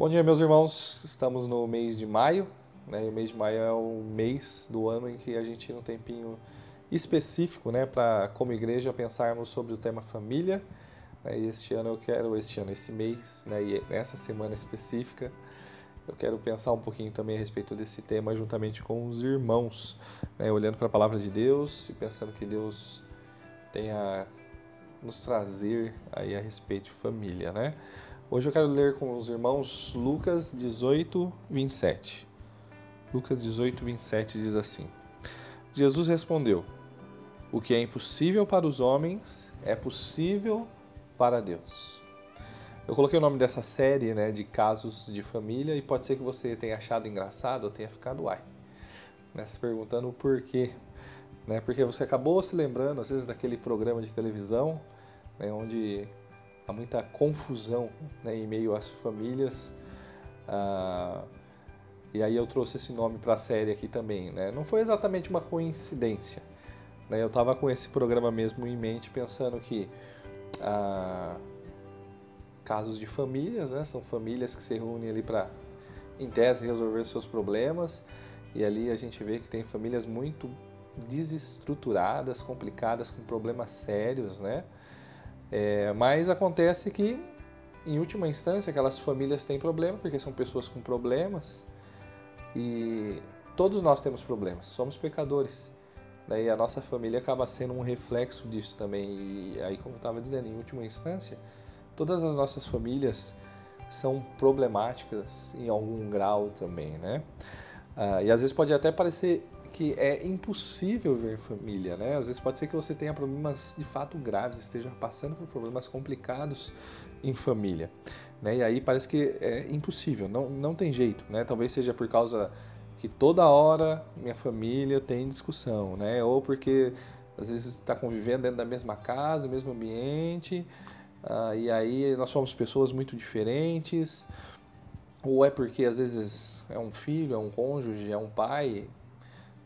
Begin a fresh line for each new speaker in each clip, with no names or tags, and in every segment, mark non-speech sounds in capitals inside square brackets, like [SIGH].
Bom dia, meus irmãos. Estamos no mês de maio. Né? o mês de maio é o mês do ano em que a gente tira um tempinho específico né, para, como igreja, pensarmos sobre o tema família. Né? E este ano eu quero, este ano, esse mês, né, e nessa semana específica, eu quero pensar um pouquinho também a respeito desse tema juntamente com os irmãos, né, olhando para a palavra de Deus e pensando que Deus tenha nos trazer aí a respeito de família, né? Hoje eu quero ler com os irmãos Lucas 18, 27. Lucas 18, 27 diz assim: Jesus respondeu: O que é impossível para os homens é possível para Deus. Eu coloquei o nome dessa série né, de casos de família e pode ser que você tenha achado engraçado ou tenha ficado uai. Né, se perguntando o porquê. Né, porque você acabou se lembrando, às vezes, daquele programa de televisão né, onde há muita confusão né, em meio às famílias. Ah, e aí eu trouxe esse nome para a série aqui também. Né? Não foi exatamente uma coincidência. Né? Eu estava com esse programa mesmo em mente, pensando que ah, casos de famílias, né? são famílias que se reúnem ali para, em tese, resolver seus problemas. E ali a gente vê que tem famílias muito desestruturadas, complicadas, com problemas sérios, né? É, mas acontece que, em última instância, aquelas famílias têm problema, porque são pessoas com problemas, e todos nós temos problemas, somos pecadores. Daí a nossa família acaba sendo um reflexo disso também. E aí, como eu estava dizendo, em última instância, todas as nossas famílias são problemáticas em algum grau também, né? Ah, e às vezes pode até parecer que é impossível ver família, né? Às vezes pode ser que você tenha problemas de fato graves, esteja passando por problemas complicados em família, né? E aí parece que é impossível, não, não tem jeito, né? Talvez seja por causa que toda hora minha família tem discussão, né? Ou porque às vezes está convivendo dentro da mesma casa, mesmo ambiente, uh, e aí nós somos pessoas muito diferentes, ou é porque às vezes é um filho, é um cônjuge, é um pai,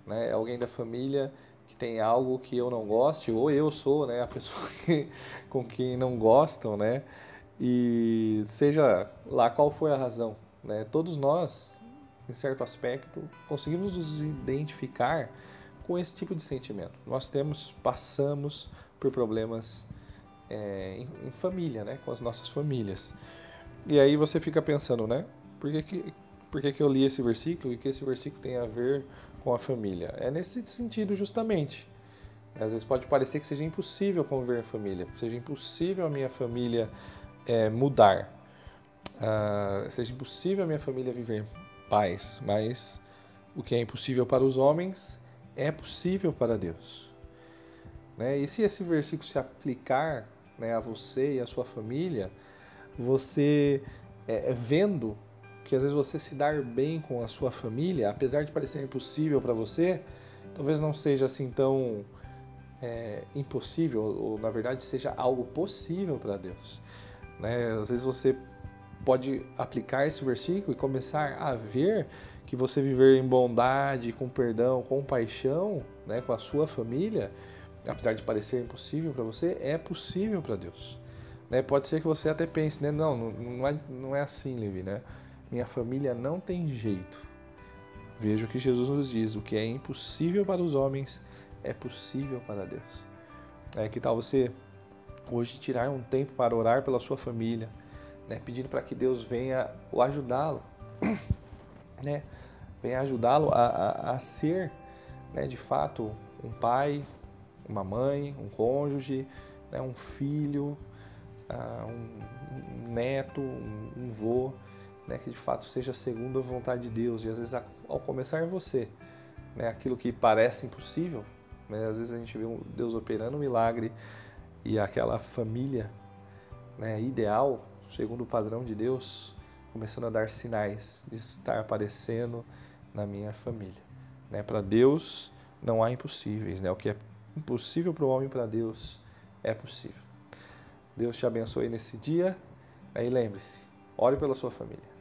né? É alguém da família que tem algo que eu não goste, ou eu sou né, a [LAUGHS] pessoa que, com quem não gostam, né? E seja lá qual for a razão, né? Todos nós, em certo aspecto, conseguimos nos identificar com esse tipo de sentimento. Nós temos, passamos por problemas é, em, em, família, né? Com as nossas famílias. E aí você fica pensando, né? Por que, que, por que, que eu li esse versículo e que esse versículo tem a ver com a família? É nesse sentido justamente. Às vezes pode parecer que seja impossível conviver em família, seja impossível a minha família é, mudar, uh, seja impossível a minha família viver em paz, mas o que é impossível para os homens é possível para Deus. Né? E se esse versículo se aplicar né, a você e a sua família, você é, vendo que às vezes você se dar bem com a sua família, apesar de parecer impossível para você, talvez não seja assim tão é, impossível, ou na verdade seja algo possível para Deus. Né? Às vezes você pode aplicar esse versículo e começar a ver que você viver em bondade, com perdão, com paixão, né, com a sua família, apesar de parecer impossível para você, é possível para Deus. Né? Pode ser que você até pense, né? não, não é, não é assim, Levi, né? Minha família não tem jeito. Veja o que Jesus nos diz: o que é impossível para os homens é possível para Deus. É, que tal você hoje tirar um tempo para orar pela sua família, né, pedindo para que Deus venha o ajudá-lo, [COUGHS] né, venha ajudá-lo a, a, a, ser, né, de fato, um pai, uma mãe, um cônjuge, né, um filho, uh, um, neto, um, um vô, né, que de fato seja segundo a vontade de Deus. E às vezes, ao começar você, né, aquilo que parece impossível, né, às vezes a gente vê Deus operando um milagre e aquela família né, ideal, segundo o padrão de Deus, começando a dar sinais de estar aparecendo na minha família. Né? Para Deus não há impossíveis. Né? O que é impossível para o homem, para Deus é possível. Deus te abençoe nesse dia. Aí lembre-se, ore pela sua família.